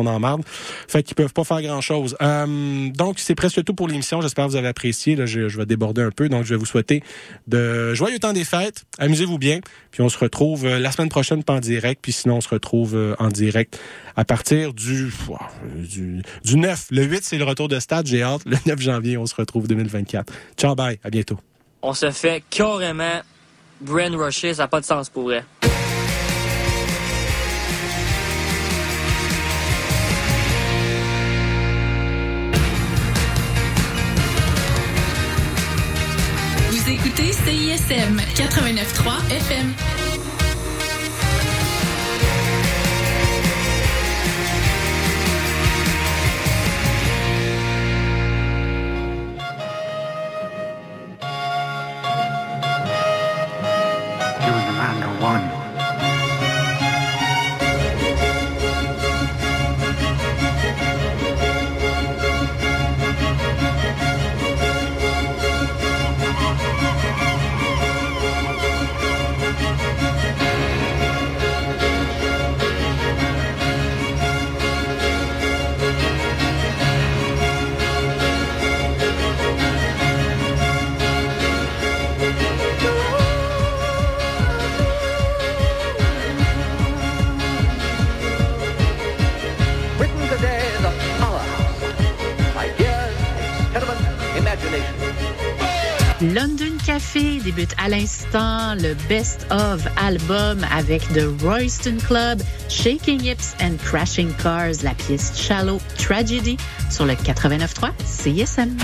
en marde. Fait qu'ils peuvent pas faire grand-chose. Euh, donc, c'est presque tout pour l'émission. J'espère que vous avez apprécié. Là, je, je, vais déborder un peu. Donc, je vais vous souhaiter de joyeux temps des fêtes. Amusez-vous bien. Puis on se retrouve euh, la semaine prochaine, pas en direct. Puis sinon, on se retrouve euh, en direct à partir du, du, du 9. Le 8, c'est le retour de stade. J'ai hâte. Le 9 janvier, on se retrouve 2024. Ciao, bye. À bientôt. On se fait carrément brain rusher. Ça n'a pas de sens pour vrai. CISM 89.3 FM. London Café débute à l'instant le Best of album avec The Royston Club, Shaking Hips and Crashing Cars, la pièce Shallow Tragedy sur le 89.3 CSM.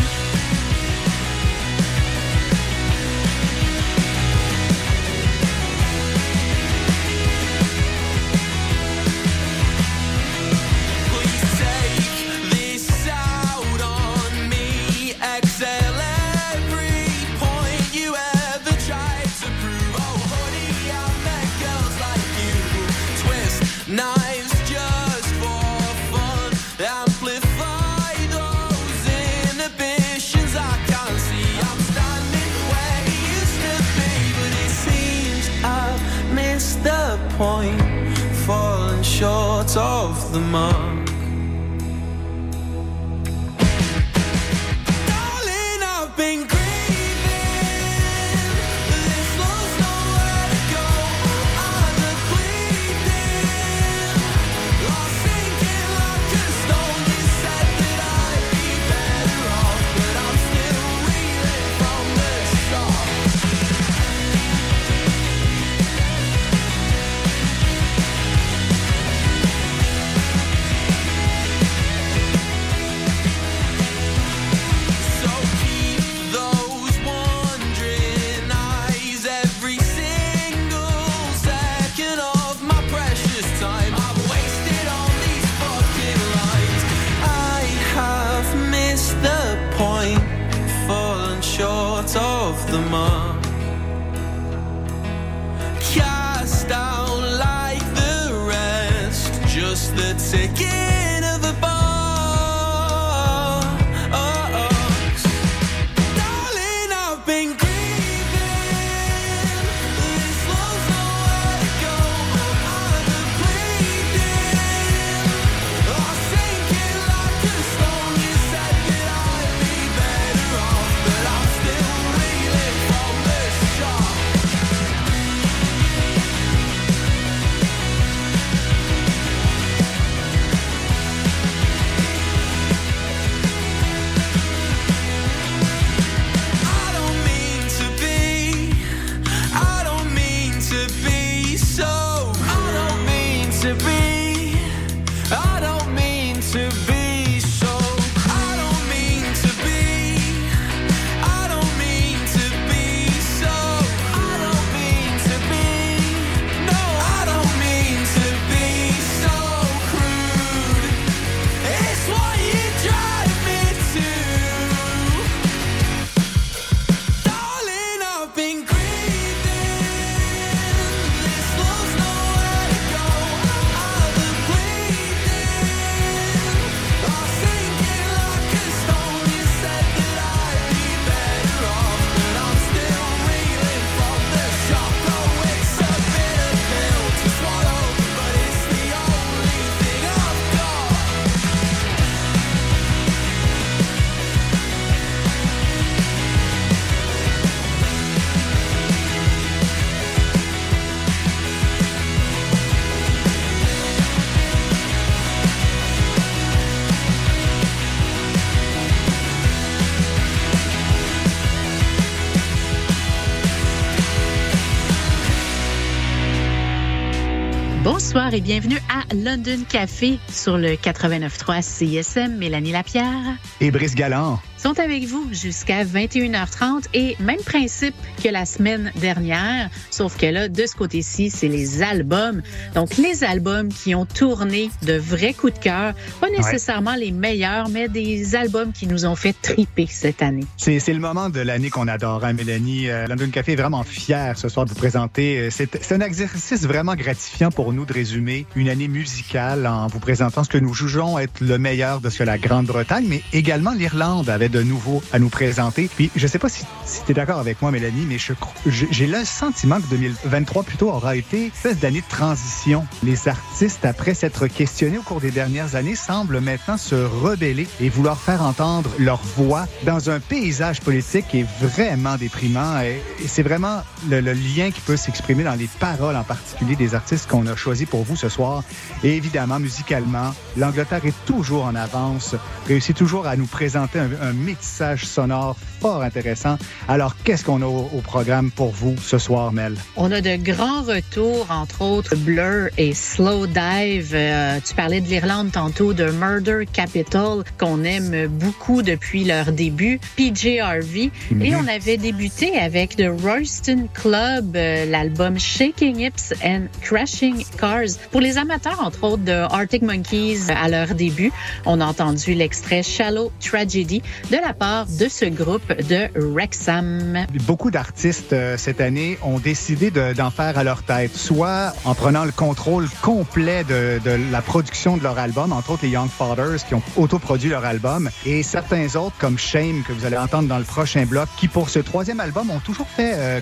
Bonsoir et bienvenue à London Café sur le 89.3 CISM. Mélanie Lapierre Et Brice Galland. sont avec vous jusqu'à 21h30 et même principe que la semaine dernière, sauf que là, de ce côté-ci, c'est les albums. Donc, les albums qui ont tourné de vrais coups de cœur, pas nécessairement les meilleurs, mais des albums qui nous ont fait triper cette année. C'est le moment de l'année qu'on adore, hein, Mélanie. Euh, London Café est vraiment fier ce soir de vous présenter. Euh, C'est c'est un exercice vraiment gratifiant pour nous de résumer une année musicale en vous présentant ce que nous jugeons être le meilleur de ce que la Grande-Bretagne, mais également l'Irlande avait de nouveau à nous présenter. Puis, je sais pas si, si tu es d'accord avec moi, Mélanie, mais j'ai le sentiment que 2023 plutôt aura été une espèce d'année de transition. Les artistes, après s'être questionnés au cours des dernières années, semblent maintenant se rebeller et vouloir faire entendre leur voix dans un paysage politique qui est vraiment déprimant. C'est vraiment le, le lien qui peut s'exprimer dans les paroles en particulier des artistes qu'on a choisis pour vous ce soir. Et évidemment, musicalement, l'Angleterre est toujours en avance, réussit toujours à nous présenter un, un métissage sonore fort intéressant. Alors, qu'est-ce qu'on a au, au programme pour vous ce soir, Mel? On a de grands retours, entre autres Blur et Slow Dive. Euh, tu parlais de l'Irlande tantôt, de Murder Capital, qu'on aime beaucoup depuis leur début, PJ Harvey. Et on avait débuté avec The Royston Club, euh, l'album Shaking Hips and Crashing Cars. Pour les amateurs, entre autres, de Arctic Monkeys à leur début, on a entendu l'extrait Shallow Tragedy de la part de ce groupe de Wrexham. Beaucoup d'artistes euh, cette année ont décidé de- d'en faire à leur tête, soit en prenant le contrôle complet de, la production de leur album, entre autres les Young Fathers qui ont autoproduit leur album, et certains autres comme Shame que vous allez entendre dans le prochain bloc, qui pour ce troisième album ont toujours fait euh,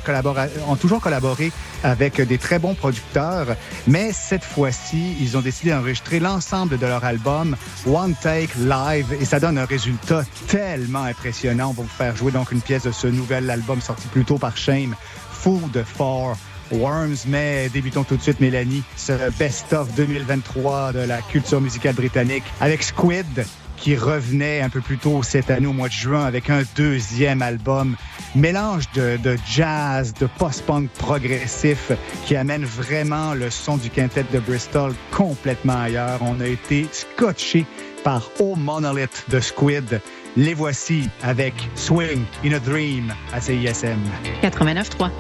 ont toujours collaboré avec des très bons producteurs, mais cette fois-ci ils ont décidé d'enregistrer l'ensemble de leur album One Take Live et ça donne un résultat tellement impressionnant. On va vous faire jouer donc une pièce de ce nouvel album sorti plus tôt par Shame, Food for Worms. Mais débutons tout de suite, Mélanie, ce best-of 2023 de la culture musicale britannique avec Squid qui revenait un peu plus tôt cette année au mois de juin avec un deuxième album. Mélange de, de jazz, de post-punk progressif qui amène vraiment le son du quintet de Bristol complètement ailleurs. On a été scotché par Oh Monolith de Squid. Les voici avec Swing in a Dream à CISM. 89.3.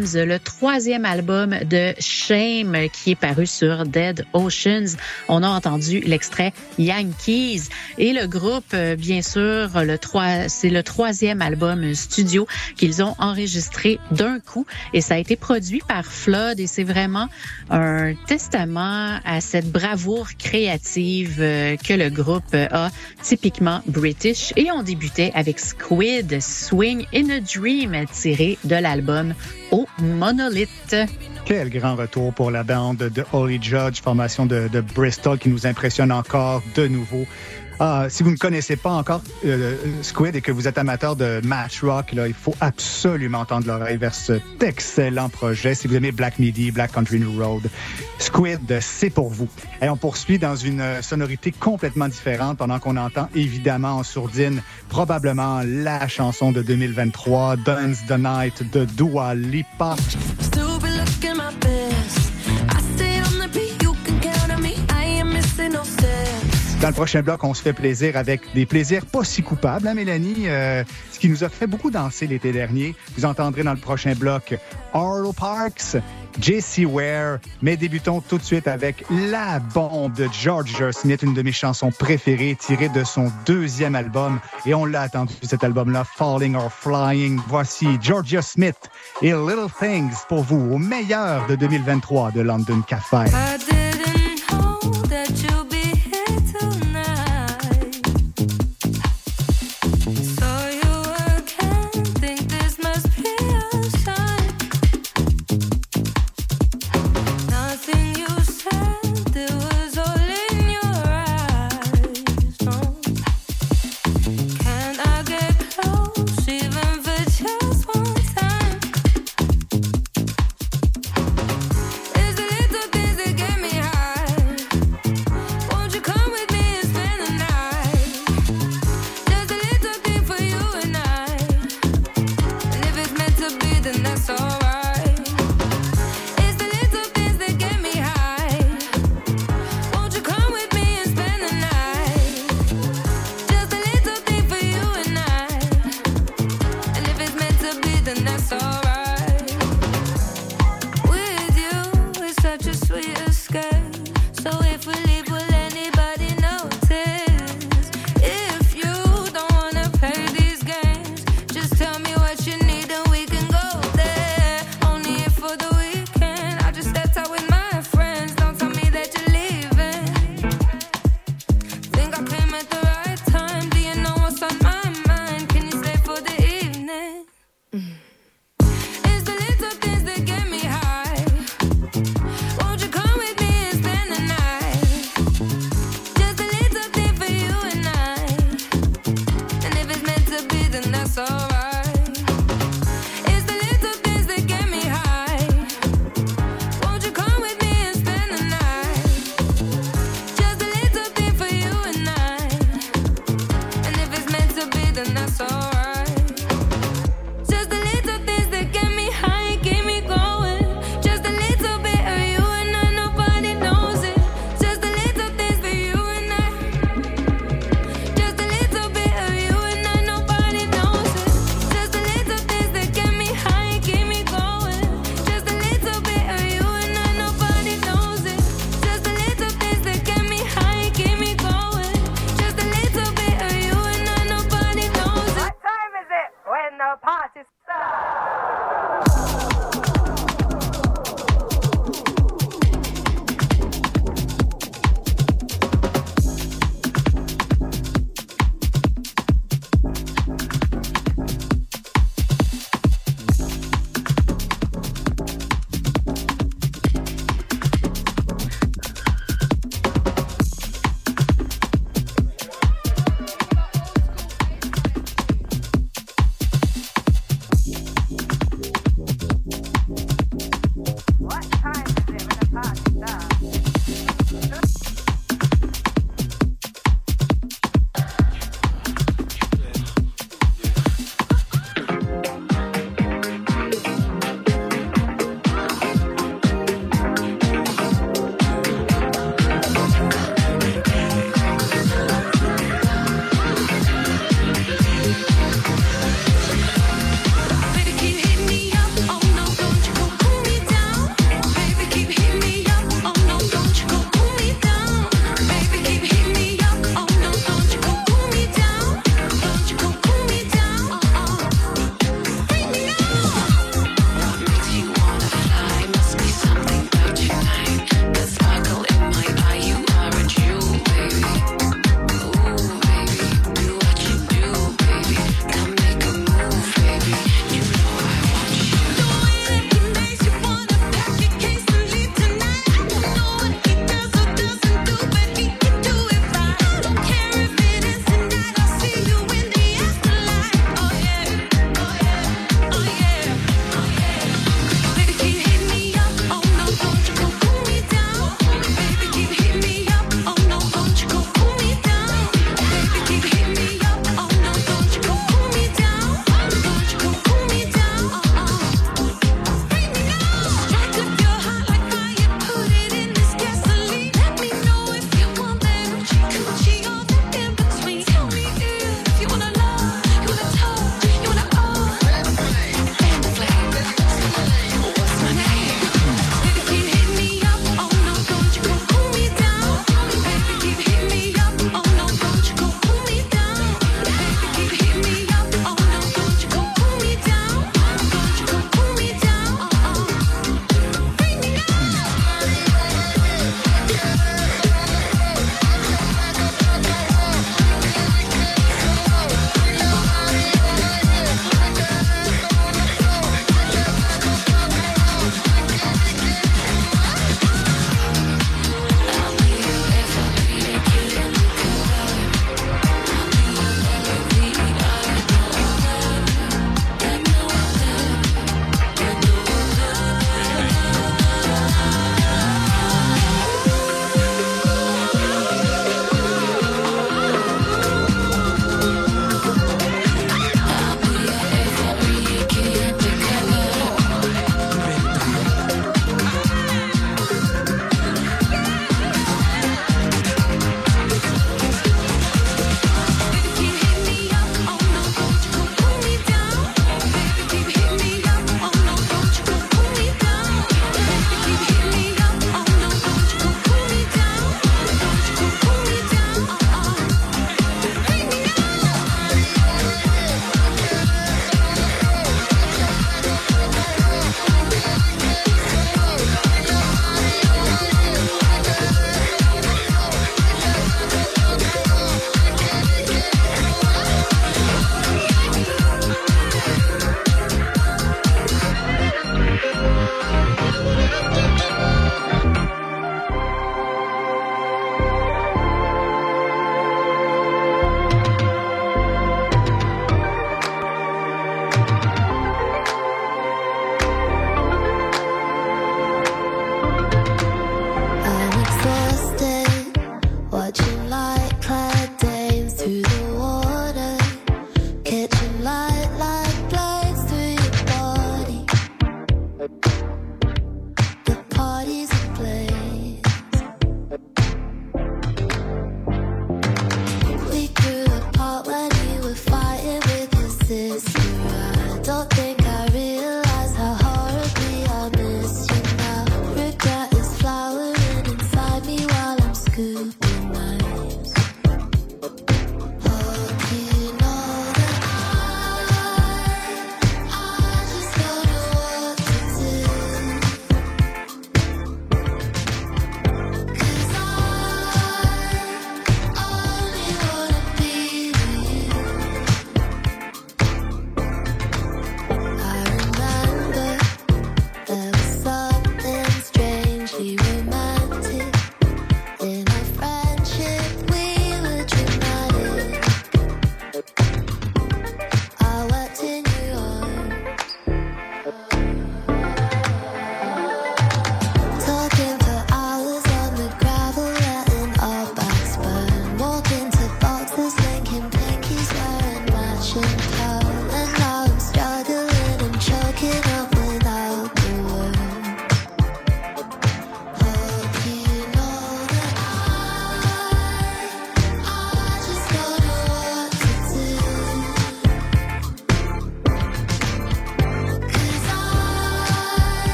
Le troisième album de Shame qui est paru sur Dead Oceans. On a entendu l'extrait Yankees. Et le groupe, euh, bien sûr, le c'est le troisième album studio qu'ils ont enregistré d'un coup. Et ça a été produit par Flood. Et c'est vraiment un testament à cette bravoure créative euh, que le groupe a typiquement british. Et on débutait avec Squid Swing in a Dream tiré de l'album au Monolith. Quel grand retour pour la bande de Holy Judge, formation de, de Bristol qui nous impressionne encore de nouveau. Ah, si vous ne connaissez pas encore euh, Squid et que vous êtes amateur de match rock, là, il faut absolument entendre l'oreille vers cet excellent projet. Si vous aimez Black Midi, Black Country New Road, Squid, c'est pour vous. Et on poursuit dans une euh, sonorité complètement différente pendant qu'on entend évidemment en sourdine probablement la chanson de 2023, Dance the Night de Dua Lipa. Dans le prochain bloc, on se fait plaisir avec des plaisirs pas si coupables, hein, Mélanie? Euh, ce qui nous a fait beaucoup danser l'été dernier. Vous entendrez dans le prochain bloc Arlo Parks, JC Ware. Mais débutons tout de suite avec La Bombe de Georgia Smith, une de mes chansons préférées, tirée de son deuxième album. Et on l'a attendu, cet album-là, Falling or Flying. Voici Georgia Smith et Little Things pour vous, au meilleur de 2023 de London Café.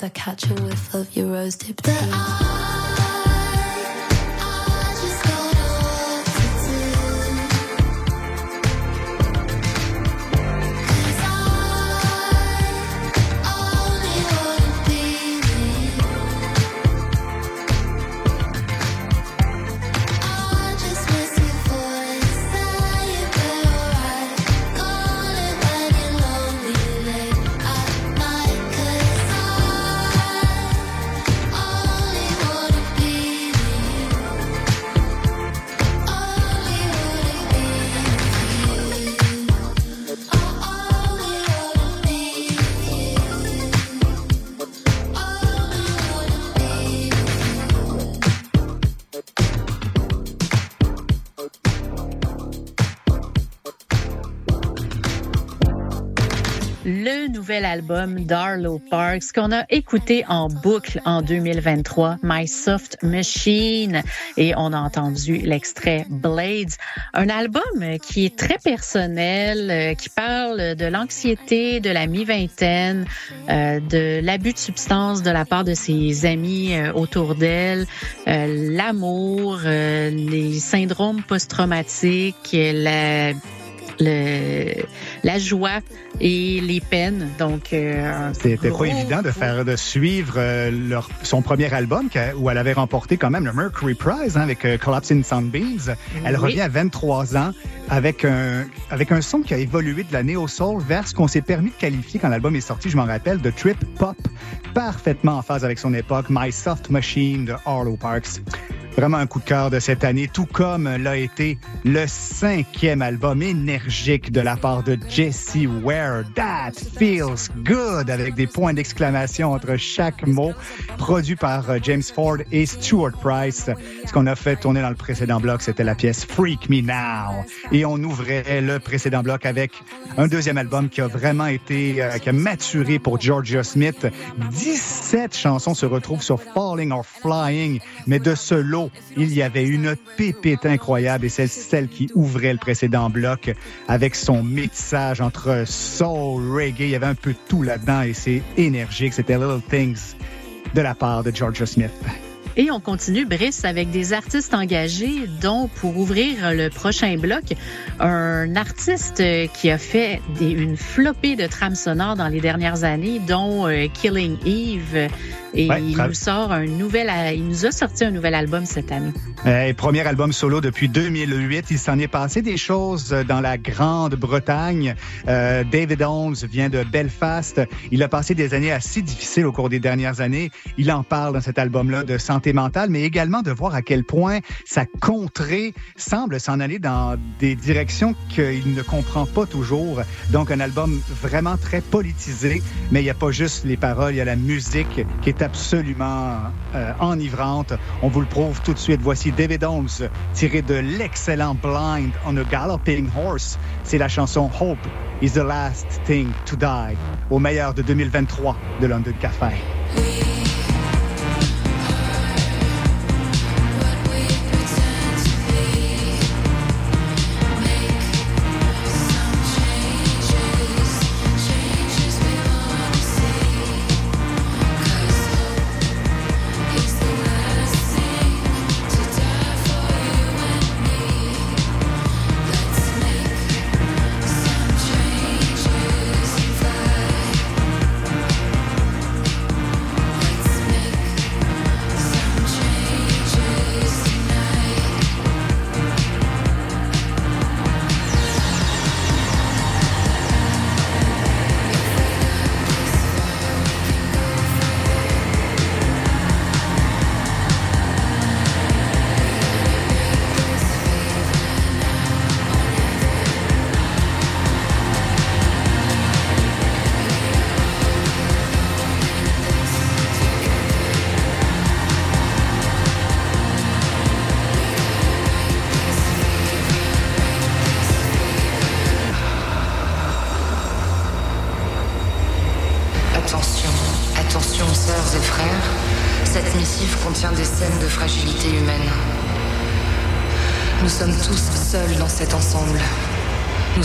that a with love your rose dip nouvel album d'Arlo Parks qu'on a écouté en boucle en 2023, My Soft Machine, et on a entendu l'extrait Blades, un album qui est très personnel, euh, qui parle de l'anxiété de la mi-vingtaine, euh, de l'abus de substances de la part de ses amis euh, autour d'elle, l'amour, les syndromes post-traumatiques, la joie et les peines. Donc, euh, C'était pas évident de faire de suivre euh, leur, son premier album où elle avait remporté quand même le Mercury Prize hein, avec euh, Collapsing Sunbeams. Elle Oui. revient à 23 ans avec un avec un son qui a évolué de la néo soul vers ce qu'on s'est permis de qualifier quand l'album est sorti, je m'en rappelle, de trip pop, parfaitement en phase avec son époque. My Soft Machine de Arlo Parks. Vraiment un coup de cœur de cette année, tout comme l'a été le cinquième album énergique de la part de Jesse Ware. That feels good avec des points d'exclamation entre chaque mot, produit par euh, James Ford et Stuart Price. Ce qu'on a fait tourner dans le précédent bloc, c'était la pièce Freak Me Now. Et on ouvrait le précédent bloc avec un deuxième album qui a vraiment été, euh, qui a maturé pour Georgia Smith. 17 chansons se retrouvent sur Falling or Flying, mais de ce lot, il y avait une pépite incroyable et c'est celle qui ouvrait le précédent bloc avec son métissage entre soul, reggae. Il y avait un peu tout là-dedans et c'est énergique. C'était Little Things de la part de Georgia Smith. Et on continue, Brice, avec des artistes engagés, dont pour ouvrir le prochain bloc, un artiste qui a fait des- une flopée de trames sonores dans les dernières années, dont euh, Killing Eve. Et Ouais, il nous sort un nouvel, a- il nous a sorti un nouvel album cette année. Euh, premier album solo depuis 2008. Il s'en est passé des choses euh, dans la Grande-Bretagne. Euh, David Holmes vient de Belfast. Il a passé des années assez difficiles au cours des dernières années. Il en parle dans cet album-là de santé mais également de voir à quel point sa contrée semble s'en aller dans des directions qu'il ne comprend pas toujours. Donc, un album vraiment très politisé, mais il n'y a pas juste les paroles, il y a la musique qui est absolument euh, enivrante. On vous le prouve tout de suite. Voici David Holmes tiré de l'excellent Blind on a Galloping Horse. C'est la chanson Hope is the last thing to die au meilleur de 2023 de London Café.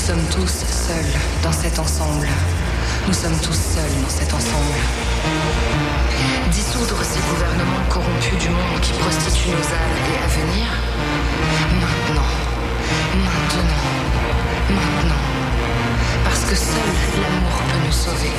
Nous sommes tous seuls dans cet ensemble. Nous sommes tous seuls dans cet ensemble. Dissoudre ces gouvernements corrompus du monde qui prostituent nos âmes et à venir Maintenant. Maintenant. Maintenant. Parce que seul l'amour peut nous sauver.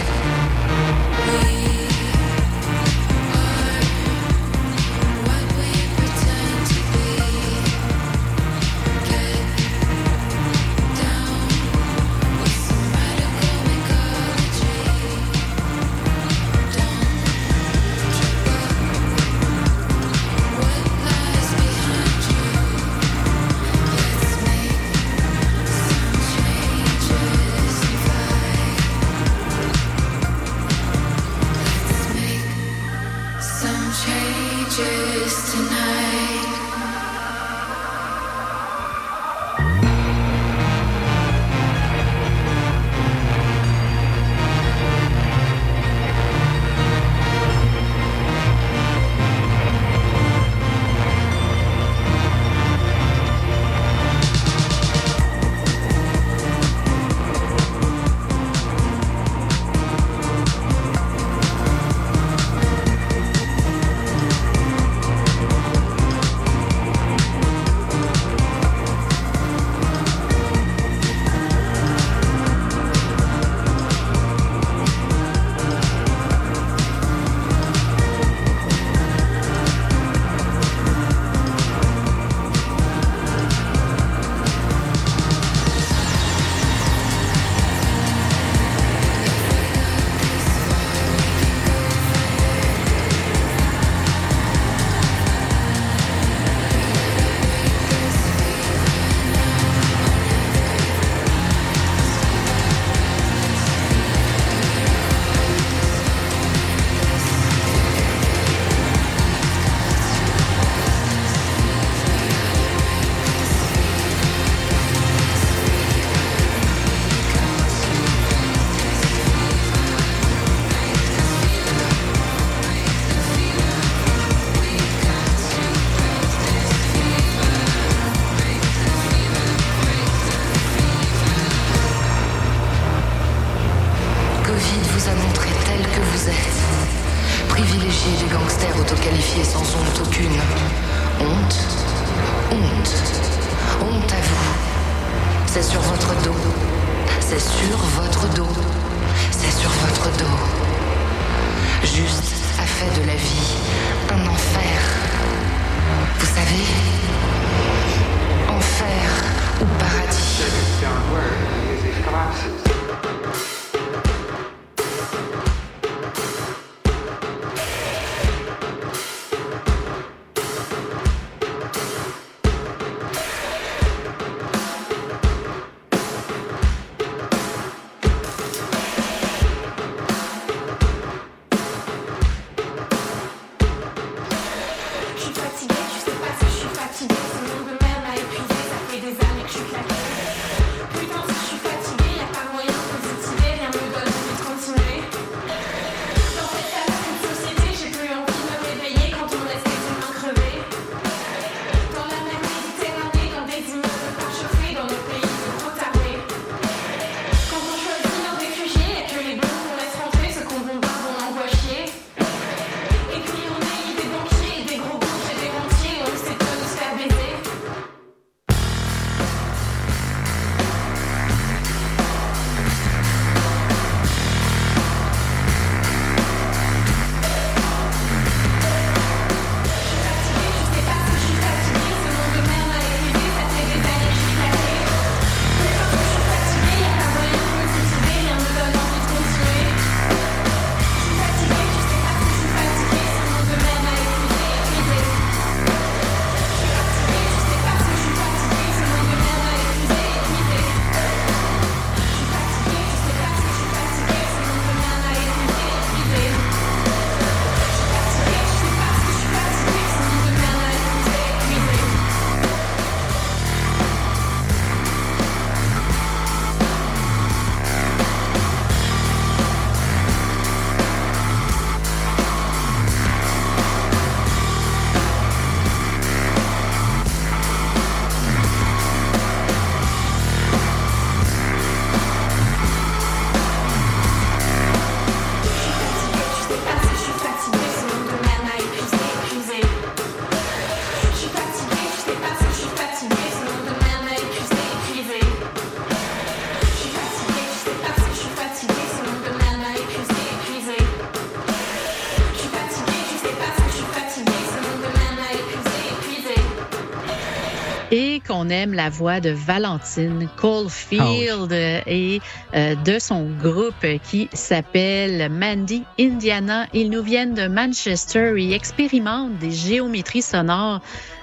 Qu'on aime la voix de Valentine Caulfield et euh, de son groupe qui s'appelle Mandy Indiana. Ils nous viennent de Manchester et expérimentent des géométries sonores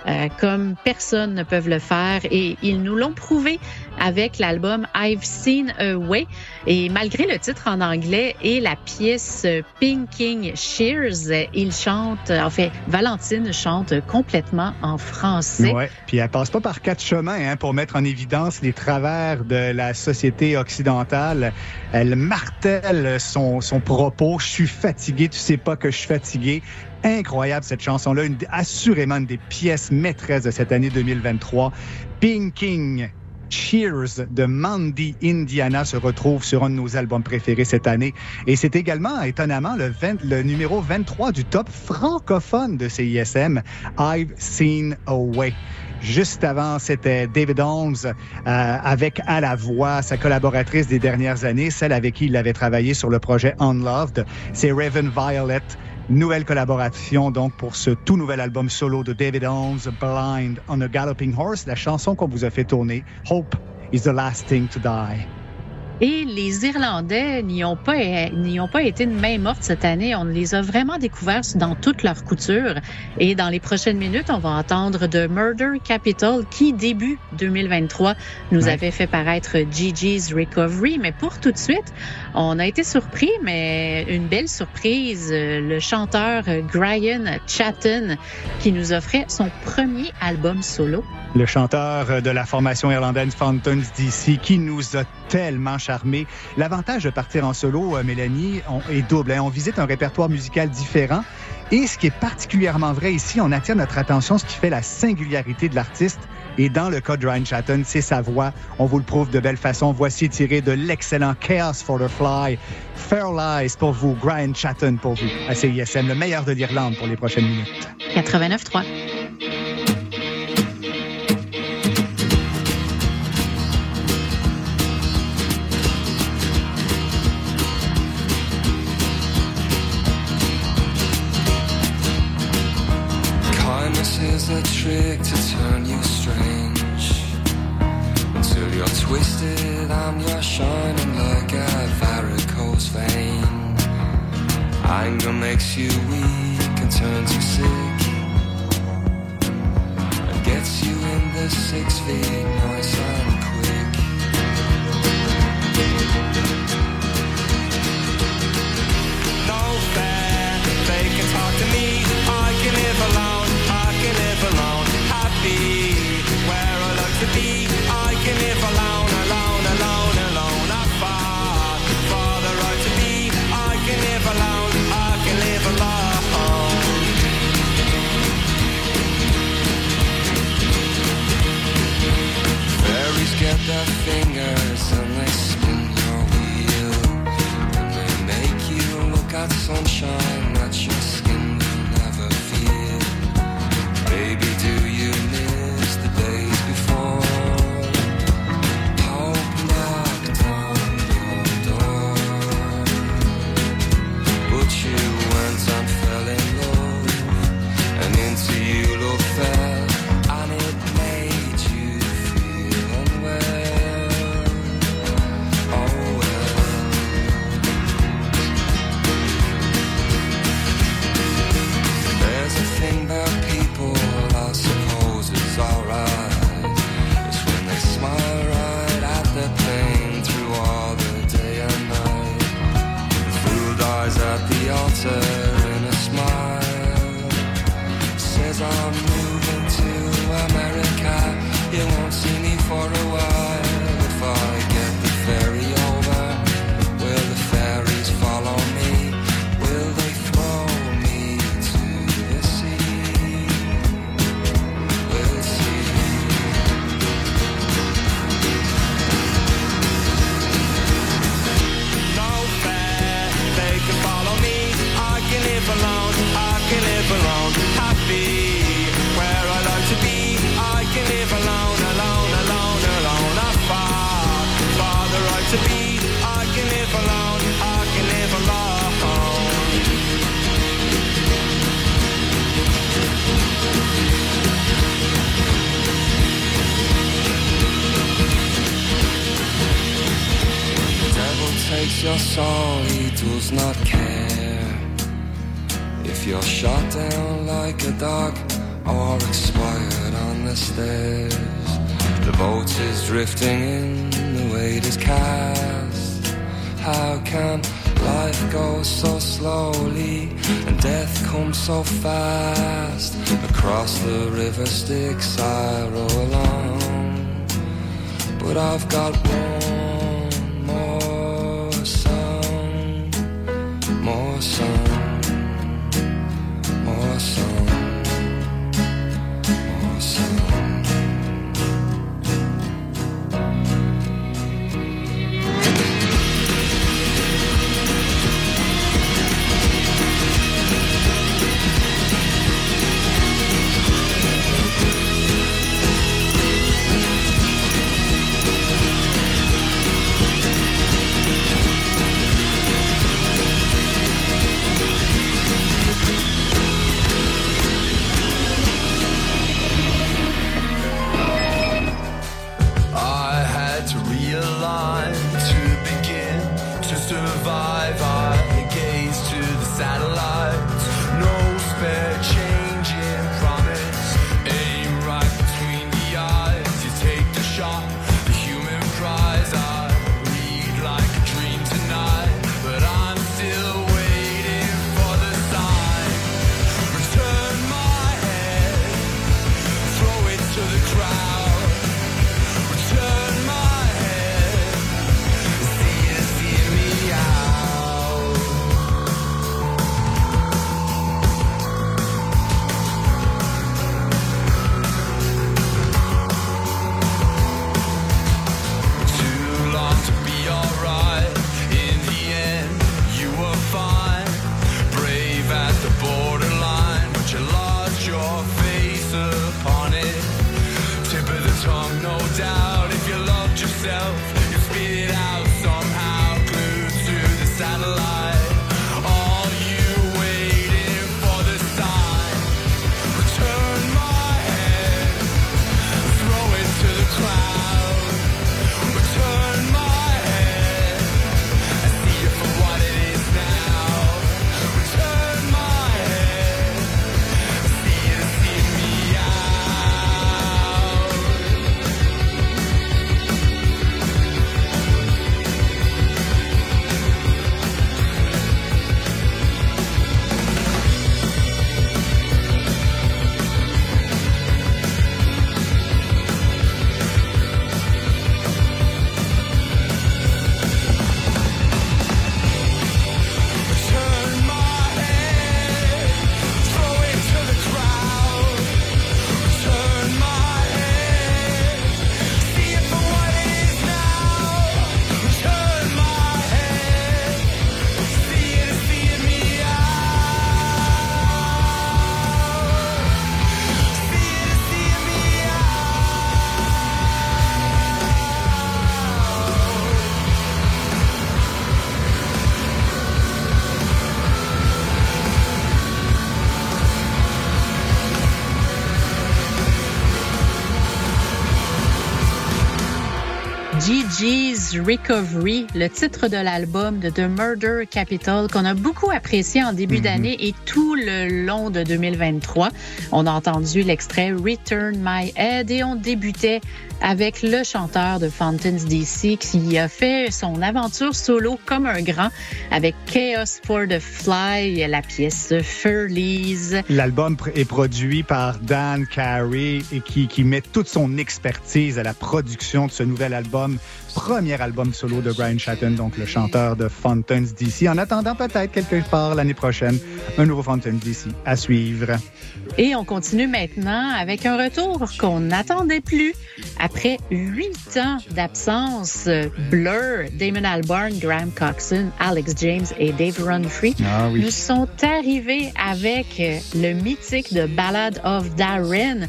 euh, comme personne ne peuvent le faire et ils nous l'ont prouvé avec l'album I've Seen a Way et malgré le titre en anglais et la pièce Pinking Shears, ils chantent, en fait, Valentine chante complètement en français. Ouais. Puis elle passe pas par quatre chemins hein, pour mettre en évidence les travers de la société occidentale. Elle martèle son, son propos. Je suis fatigué, tu sais pas que je suis fatigué. Incroyable cette chanson-là, une, assurément une des pièces maîtresses de cette année 2023. Pinking Cheers de Mandy Indiana se retrouve sur un de nos albums préférés cette année. Et c'est également, étonnamment, le, 20 le numéro 23 du top francophone de CISM, I've Seen a Way. Juste avant, c'était David Holmes euh, avec à la voix sa collaboratrice des dernières années, celle avec qui il avait travaillé sur le projet Unloved. C'est Raven Violet. Nouvelle collaboration donc pour ce tout nouvel album solo de David Holmes, Blind on a Galloping Horse, la chanson qu'on vous a fait tourner, Hope is the last thing to die. Et les Irlandais n'y ont pas n'y ont pas été de main morte cette année. On les a vraiment découverts dans toute leur couture. Et dans les prochaines minutes, on va entendre de Murder Capital qui, début 2023, nous Ouais. avait fait paraître Gigi's Recovery. Mais pour tout de suite, on a été surpris, mais une belle surprise. Le chanteur Brian Chatton qui nous offrait son premier album solo. Le chanteur de la formation irlandaise Fountains DC qui nous a tellement L'avantage de partir en solo, euh, Mélanie, est double. hein. On visite un répertoire musical différent. Et ce qui est particulièrement vrai ici, on attire notre attention, ce qui fait la singularité de l'artiste. Et dans le cas de Ryan Chatton, c'est sa voix. On vous le prouve de belle façon. Voici tiré de l'excellent Chaos for the Fly. Fair Lies pour vous, Brian Chatton pour vous. À CISM, le meilleur de l'Irlande pour les prochaines minutes. 89.3. Kindness is a trick to turn you strange. Until you're twisted and you're shining like a varicose vein. Anger makes you weak and turns you sick. And gets you in the six feet nice sunshine your he does not care. If you're shot down like a dog or expired on the stairs, the boat is drifting in, the weight is cast. How can life go so slowly and death come so fast? Across the river Styx I row along, but I've got one more Recovery, le titre de l'album de The Murder Capital qu'on a beaucoup apprécié en début d'année et tout le long de 2023. On a entendu l'extrait Return My Head et on débutait avec le chanteur de Fountains DC qui a fait son aventure solo comme un grand avec Chaos for the Fly, la pièce Furlies. L'album est produit par Dan Carey et qui, qui met toute son expertise à la production de ce nouvel album, premier album solo de Brian Chatton, donc le chanteur de Fountains DC. En attendant peut-être quelque part l'année prochaine, un nouveau Fountains DC à suivre. Et on continue maintenant avec un retour qu'on n'attendait plus. Après huit ans d'absence, Blur, Damon Albarn, Graham Coxon, Alex James et Dave Runfree Ah oui. nous sont arrivés avec le mythique de Ballad of Darren.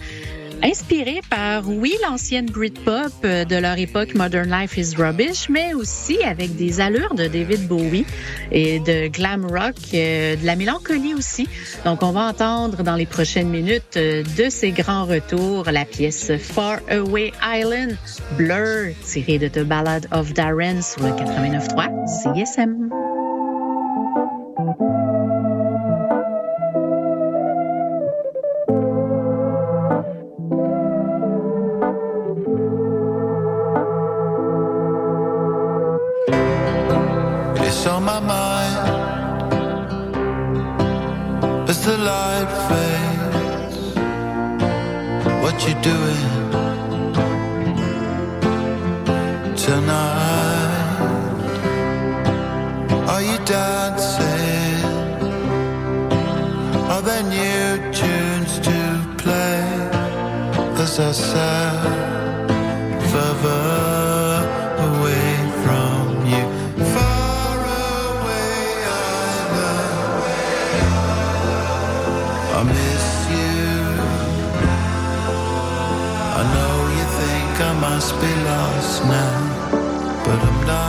Inspiré par, oui, l'ancienne Britpop euh, de leur époque Modern Life is Rubbish, mais aussi avec des allures de David Bowie et de glam rock, euh, de la mélancolie aussi. Donc, on va entendre dans les prochaines minutes euh, de ces grands retours la pièce Far Away Island, Blur, tirée de The Ballad of Darren sur le 89.3 CSM. The light fades. What you doing tonight? Are you dancing? Are there new tunes to play as I sat now, but I'm not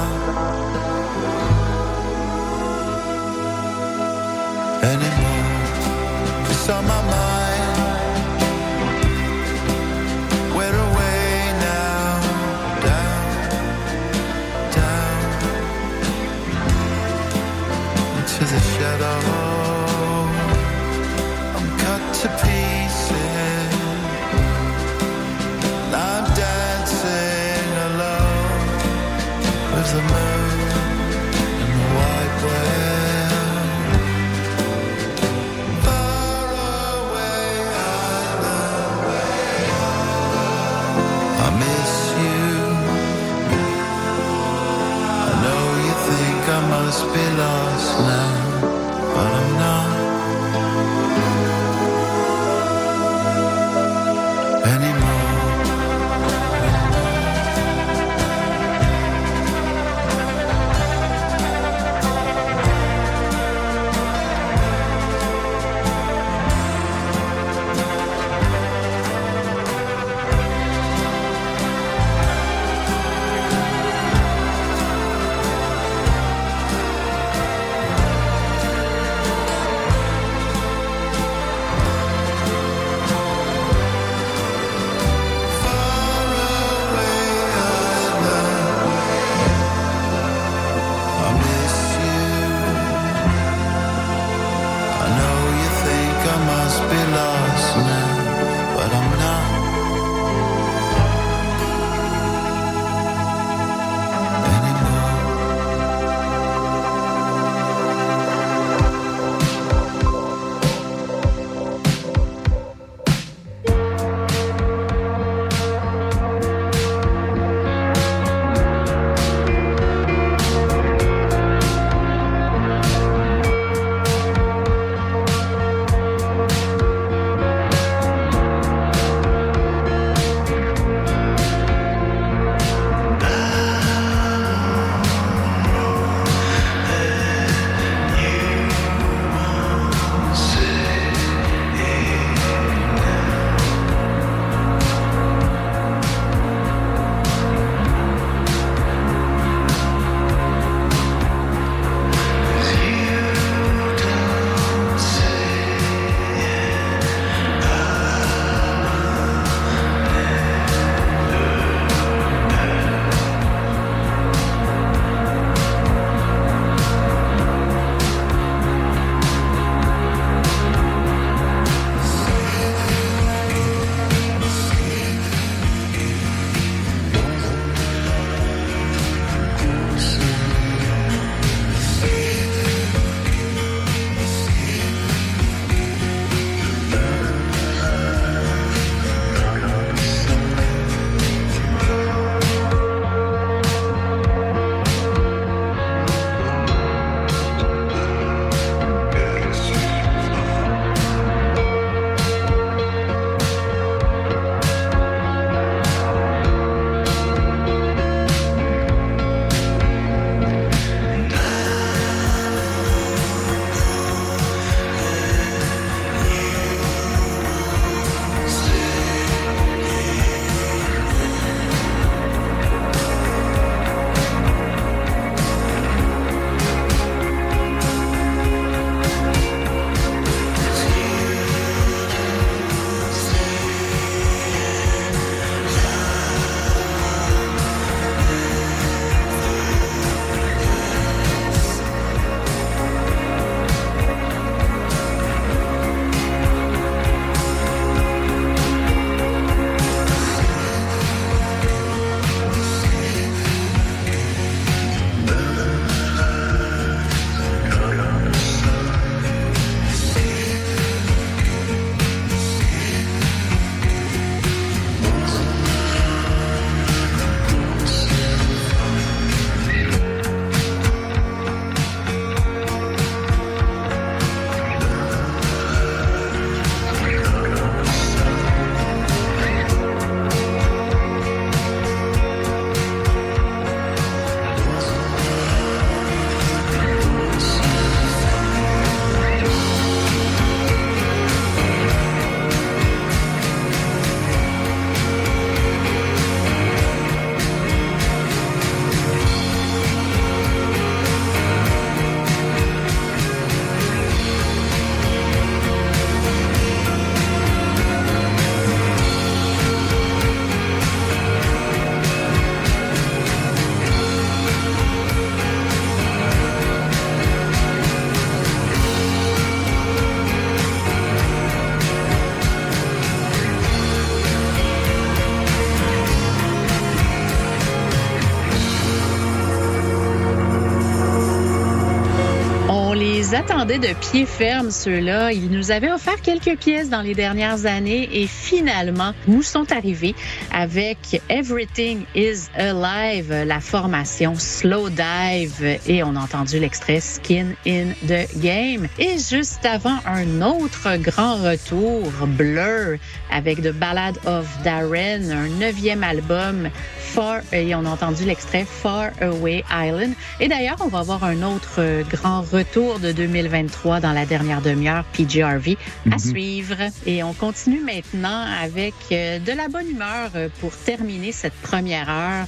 les attendait de pied ferme, ceux-là. Ils nous avaient offert quelques pièces dans les dernières années et finalement, nous sont arrivés avec Everything is Alive, la formation Slow Dive et on a entendu l'extrait Skin in the Game. Et juste avant, un autre grand retour, Blur, avec The Ballad of Darren, un neuvième album Far, et on a entendu l'extrait Far Away Island. Et d'ailleurs, on va avoir un autre euh, grand retour de 2023 dans la dernière demi-heure, PGRV, à suivre. Et on continue maintenant avec euh, de la bonne humeur euh, pour terminer cette première heure.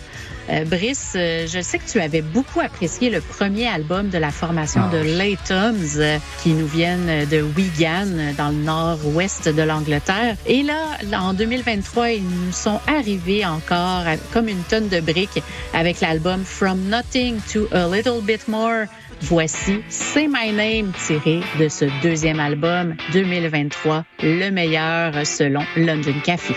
Euh, Brice, euh, je sais que tu avais beaucoup apprécié le premier album de la formation Ah de oui. Laytons euh, qui nous viennent de Wigan, dans le nord-ouest de l'Angleterre. Et là, en 2023, ils nous sont arrivés encore à- comme une tonne de briques avec l'album From Nothing to a Little Bit More. Voici Say My Name tiré de ce deuxième album 2023, le meilleur selon London Café.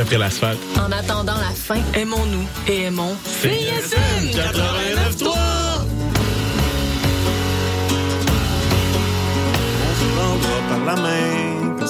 Après l'asphalte. En attendant la fin, aimons-nous et aimons CISM 89.3.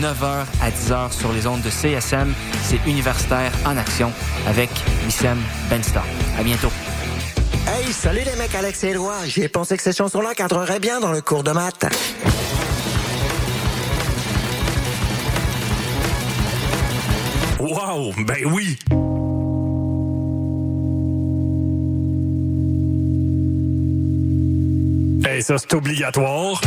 9h à 10h sur les ondes de CSM, c'est Universitaire en Action avec Wissem Bensta. À bientôt. Hey, salut les mecs, Alex et Éloi. J'ai pensé que ces chansons-là cadreraient bien dans le cours de maths. Wow, ben oui! Hey, ça, c'est obligatoire.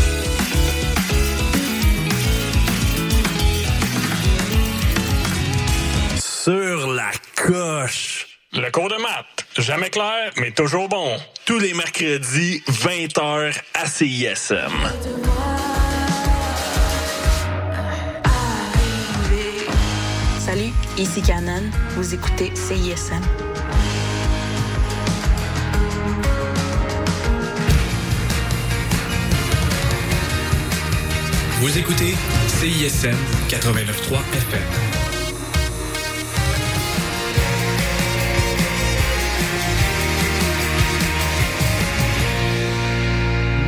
Sur la coche. Le cours de maths, jamais clair, mais toujours bon. Tous les mercredis, 20h à CISM. Salut, ici Canon. Vous écoutez CISM. Vous écoutez CISM 89.3 FM.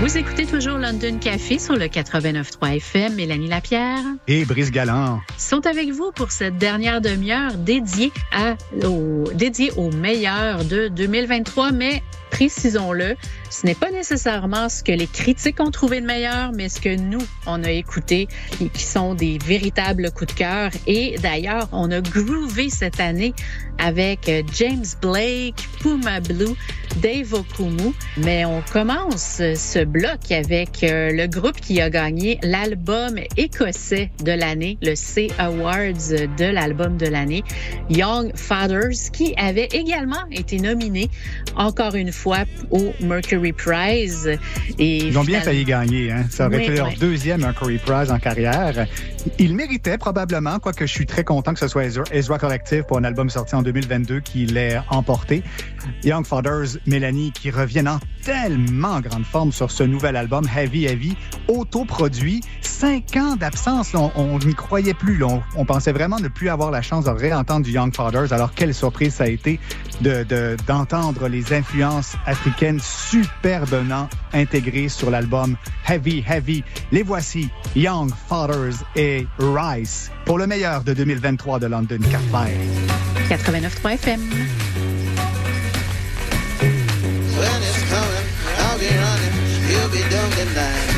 Vous écoutez toujours London Café sur le 89.3 FM. Mélanie Lapierre Et Brice Galland. sont avec vous pour cette dernière demi-heure dédiée, à, au, dédiée aux meilleurs de 2023, mais précisons-le, ce n'est pas nécessairement ce que les critiques ont trouvé de meilleur, mais ce que nous, on a écouté qui sont des véritables coups de cœur. Et d'ailleurs, on a groové cette année avec euh, James Blake, Puma Blue, Dave Okumu. Mais on commence euh, ce bloc avec euh, le groupe qui a gagné l'album écossais de l'année, le C Awards de l'album de l'année, Young Fathers, qui avait également été nominé encore une fois au Mercury Prize. Et Ils ont bien failli gagner. Hein? Ça aurait Oui, été leur oui. deuxième Mercury Prize en carrière. Ils méritaient probablement, quoique je suis très content que ce soit Ezra, Ezra Collective pour un album sorti en 2022 qui l'ait emporté. Young Fathers, Mélanie, qui reviennent en tellement grande forme sur ce nouvel album, Heavy Heavy, autoproduit. Cinq ans d'absence, on n'y croyait plus. On, pensait vraiment ne plus avoir la chance de réentendre du Young Fathers. Alors, quelle surprise ça a été de- de- d'entendre les influences africaines superbement intégrées sur l'album Heavy Heavy. Les voici, Young Fathers et Rice, pour le meilleur de 2023 de London Campfire. 89.3 You'll be done tonight.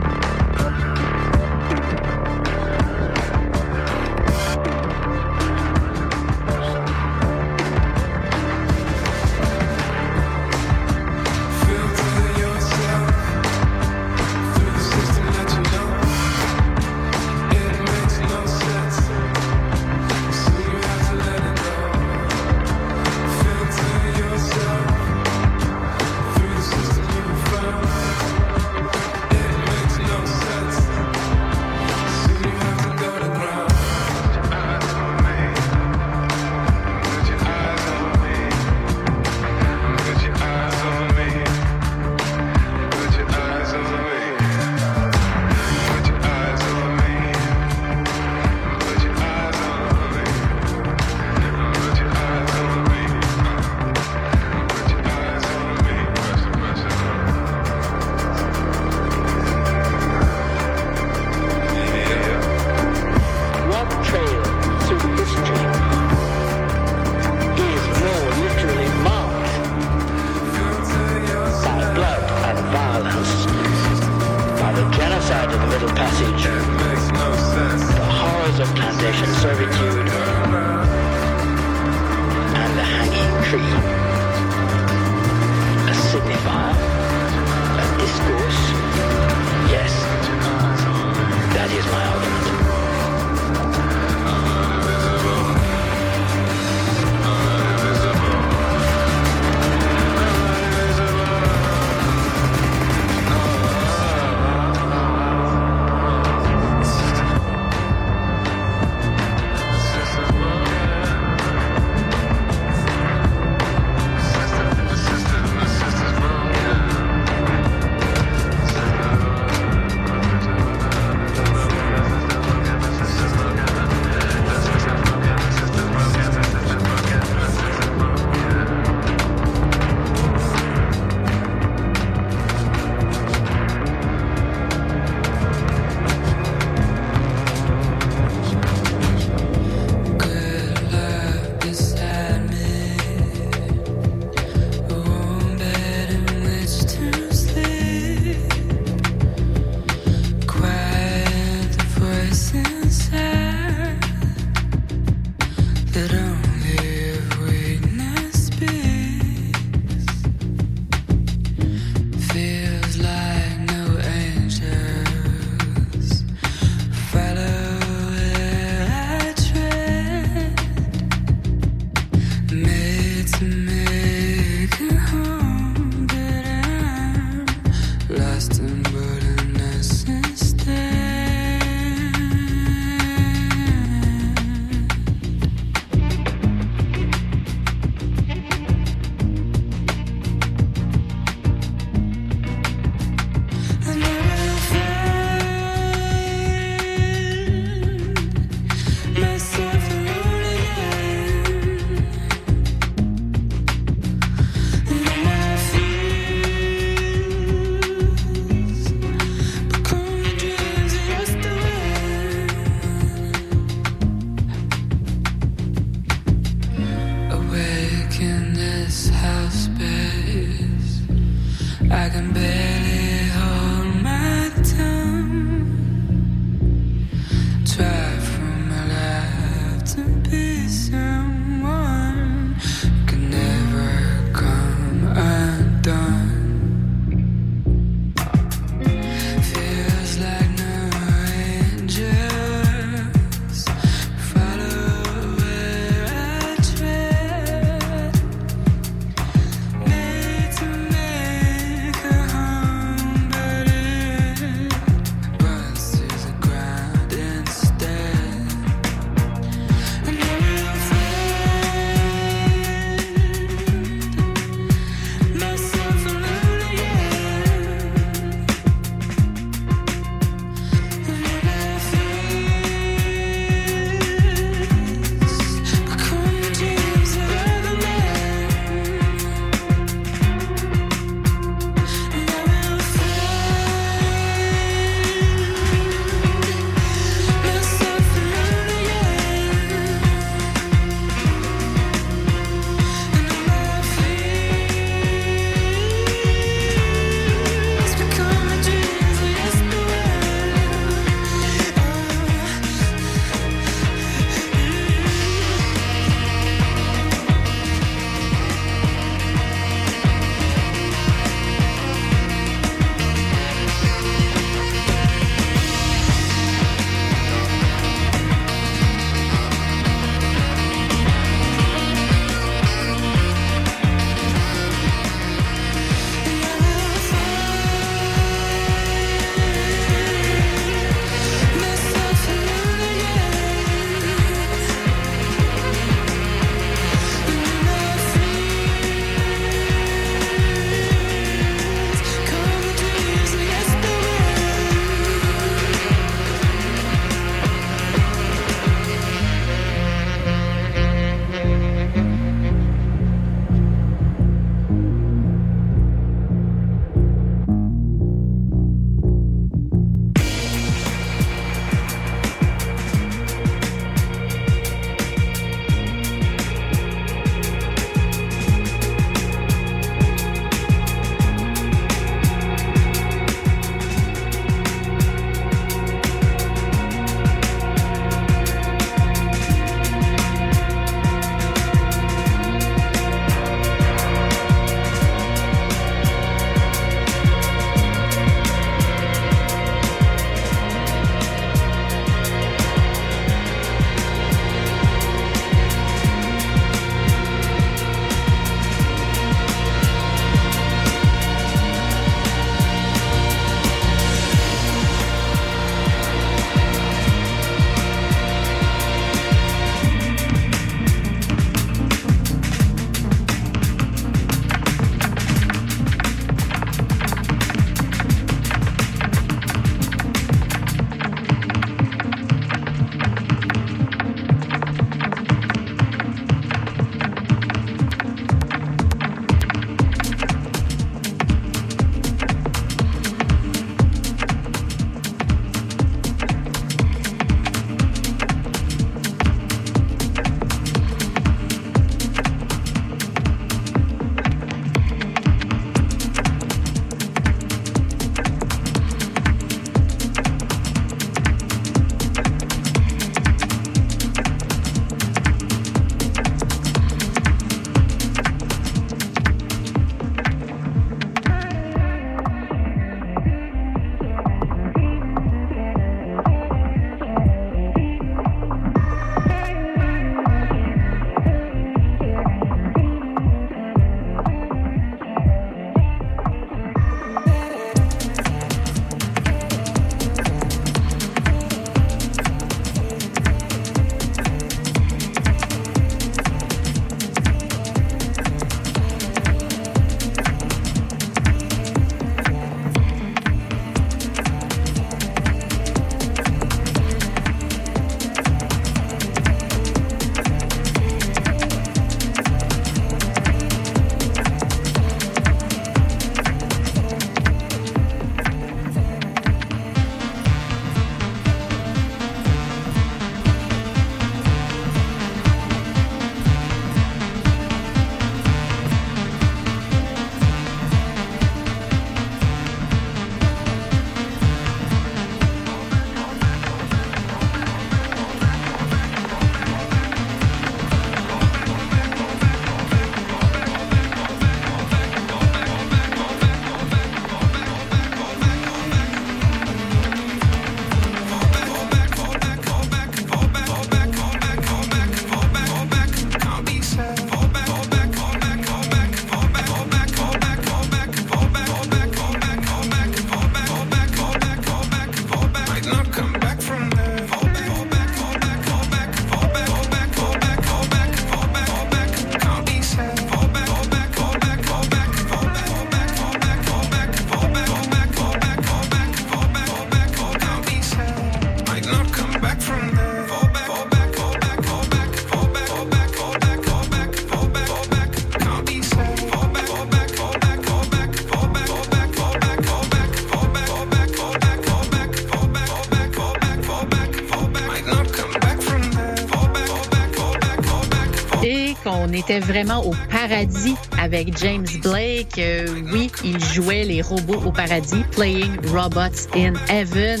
Qu'on était vraiment au paradis avec James Blake. Euh, oui, il jouait les robots au paradis, Playing Robots in Heaven.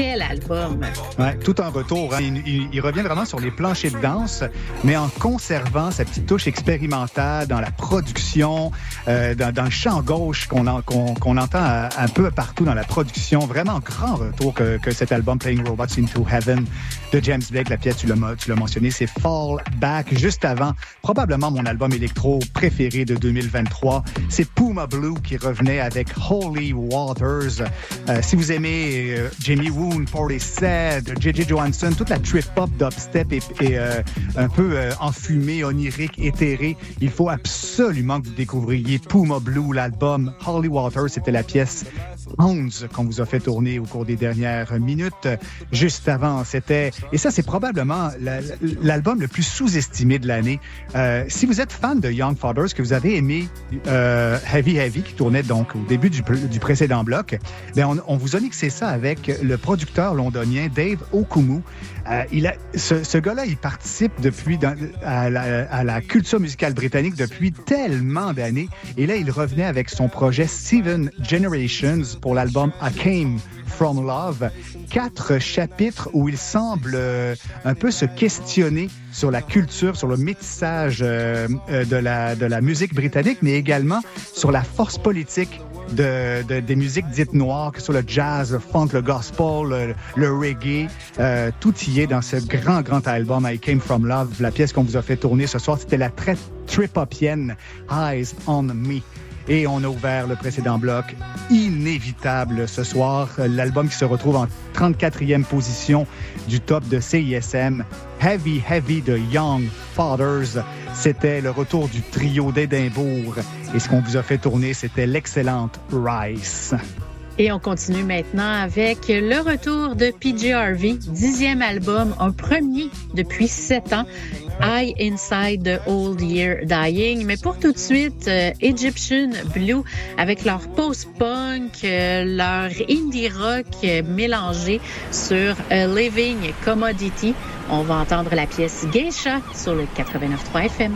Quel album! Ouais, tout un retour. hein. Il, il- il revient vraiment sur les planchers de danse, mais en conservant sa petite touche expérimentale dans la production, euh, dans, dans le champ gauche qu'on en- qu'on entend à- un peu partout dans la production. Vraiment grand retour que, que cet album Playing Robots into Heaven de James Blake. La pièce, tu l'as mentionné, c'est Fall Back. Juste avant, probablement mon album électro préféré de 2023, c'est Puma Blue qui revenait avec Holy Waters. Euh, si vous aimez euh, Jamie Woon, Portishead, J.J. Johansson, toute la trip-hop, dubstep et, et, euh, un peu euh, enfumée, onirique, éthérée, il faut absolument que vous découvriez Puma Blue, l'album Holy Waters. C'était la pièce 11 qu'on vous a fait tourner au cours des dernières minutes. Juste avant, c'était... Et ça, c'est probablement la- l'album le plus sous-estimé de l'année. Euh, si vous êtes fan de Young Fathers, que vous avez aimé euh, Heavy Heavy, qui tournait donc au début du, pr- du précédent bloc, ben on, on vous a mixé ça avec le producteur londonien Dave Okumu. Euh, il a, ce, gars-là, il participe depuis à, la, culture musicale britannique depuis tellement d'années. Et là, il revenait avec son projet Seven Generations pour l'album I Came From Love. Quatre chapitres où il semble euh, un peu se questionner sur la culture, sur le métissage euh, de, la, de la musique britannique, mais également sur la force politique de, de- des musiques dites noires, que ce soit le jazz, le funk, le gospel, le, le reggae, euh, tout y est dans ce grand, grand album I Came From Love. La pièce qu'on vous a fait tourner ce soir, c'était la très trip-hopienne Eyes On Me. Et on a ouvert le précédent bloc, inévitable ce soir, l'album qui se retrouve en 34e position du top de CISM, Heavy Heavy de Young Fathers. C'était le retour du trio d'Édimbourg. Et ce qu'on vous a fait tourner, c'était l'excellente Rice. Et on continue maintenant avec le retour de PJ Harvey, dixième album, un premier depuis sept ans, Eye Inside the Old Year Dying. Mais pour tout de suite, euh, Egyptian Blue avec leur post-punk, euh, leur indie rock euh, mélangé sur Living Commodity. On va entendre la pièce Geisha sur le 89.3 FM.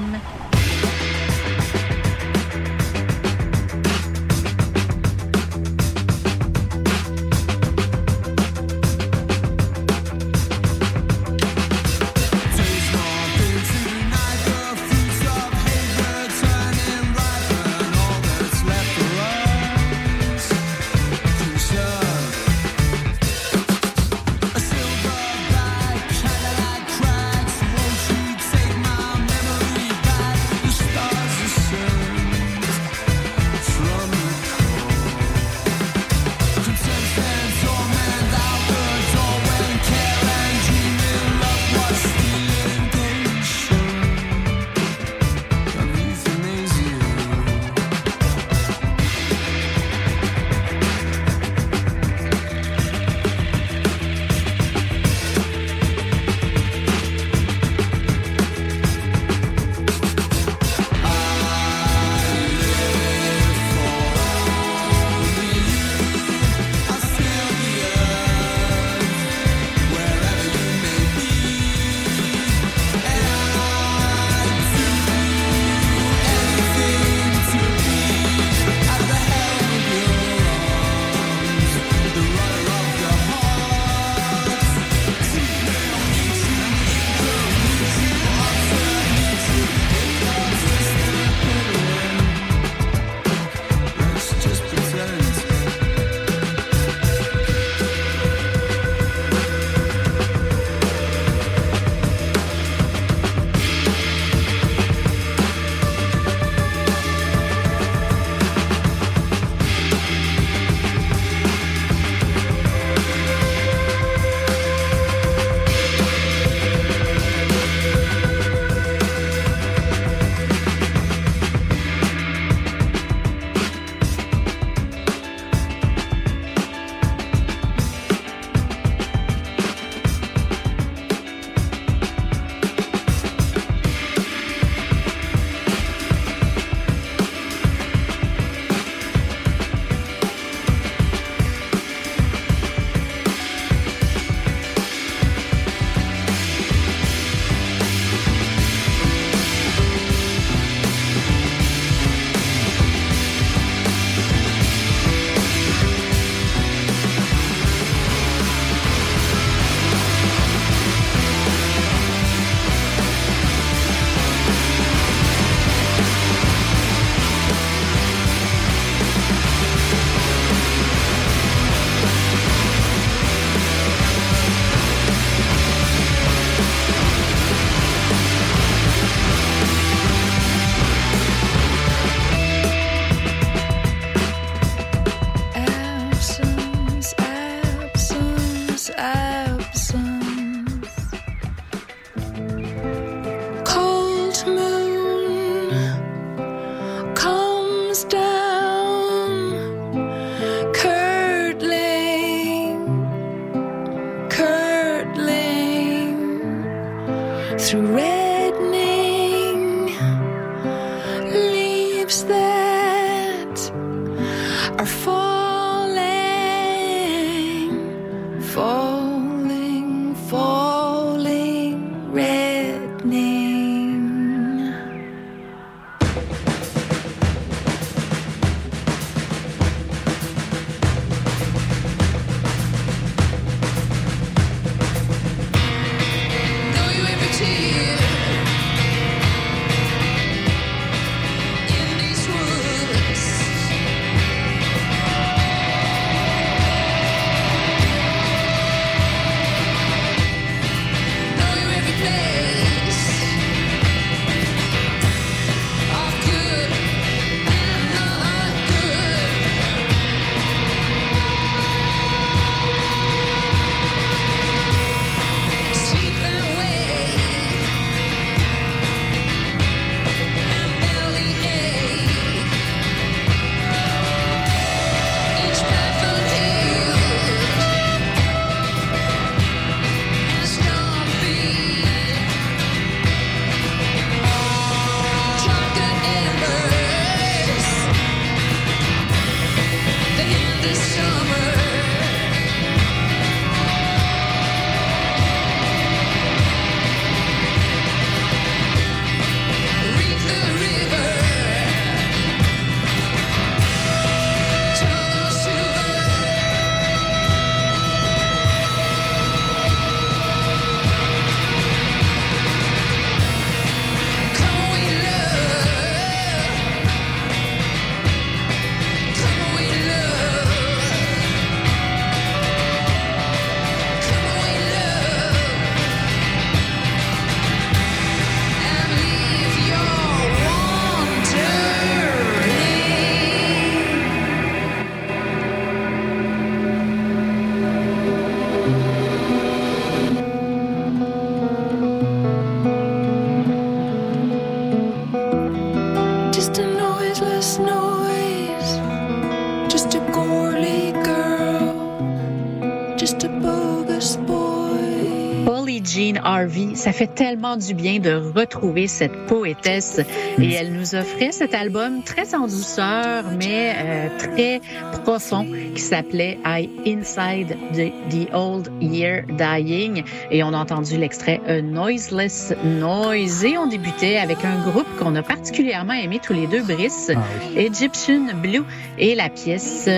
Ça fait tellement du bien de retrouver cette poétesse. Et elle nous offrait cet album très en douceur mais euh, très profond qui s'appelait I Inside the, the Old Year Dying. Et on a entendu l'extrait A Noiseless Noise. Et on débutait avec un groupe qu'on a particulièrement aimé tous les deux, Brice, Egyptian Blue. Et la pièce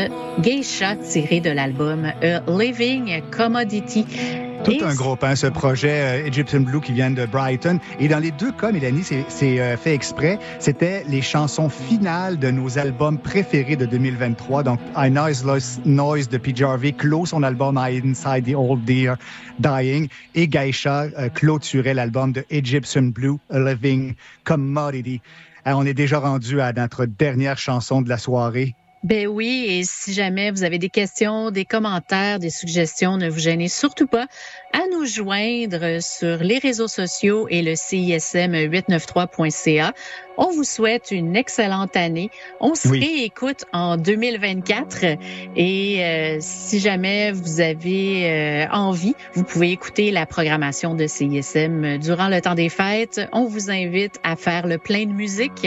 Geisha tirée de l'album A Living Commodity. Tout Et un groupe, hein, ce projet euh, Egyptian Blue qui vient de Brighton. Et dans les deux cas, Mélanie, c'est c'est, euh, fait exprès. C'était les chansons finales de nos albums préférés de 2023. Donc, I Noiseless Noise de PJ Harvey clôt son album I Inside the Old Deer Dying. Et Geisha euh, clôturait l'album de Egyptian Blue, A Living Commodity. Euh, on est déjà rendu à notre dernière chanson de la soirée. Ben oui, et si jamais vous avez des questions, des commentaires, des suggestions, ne vous gênez surtout pas à nous joindre sur les réseaux sociaux et le CISM893.ca. On vous souhaite une excellente année. On se Oui. réécoute en 2024 et euh, si jamais vous avez euh, envie, vous pouvez écouter la programmation de CISM durant le temps des fêtes. On vous invite à faire le plein de musique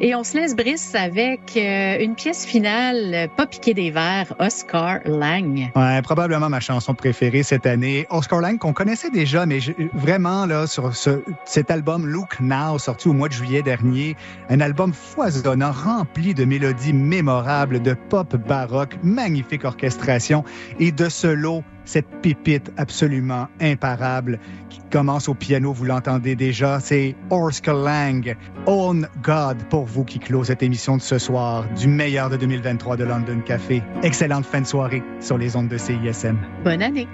et on se laisse Brice avec euh, une pièce finale, Pas piquer des verres, Oscar Lang. Ouais, probablement ma chanson préférée cette année. Oscar Lang, qu'on connaissait déjà, mais je- vraiment, là, sur ce, cet album Look Now, sorti au mois de juillet dernier, un album foisonnant, rempli de mélodies mémorables, de pop baroque, magnifique orchestration et de solo, cette pépite absolument imparable qui commence au piano, vous l'entendez déjà, c'est Oscar Lang, On God pour vous qui clôt cette émission de ce soir, du meilleur de 2023 de London Café. Excellente fin de soirée sur les ondes de CISM. Bonne année.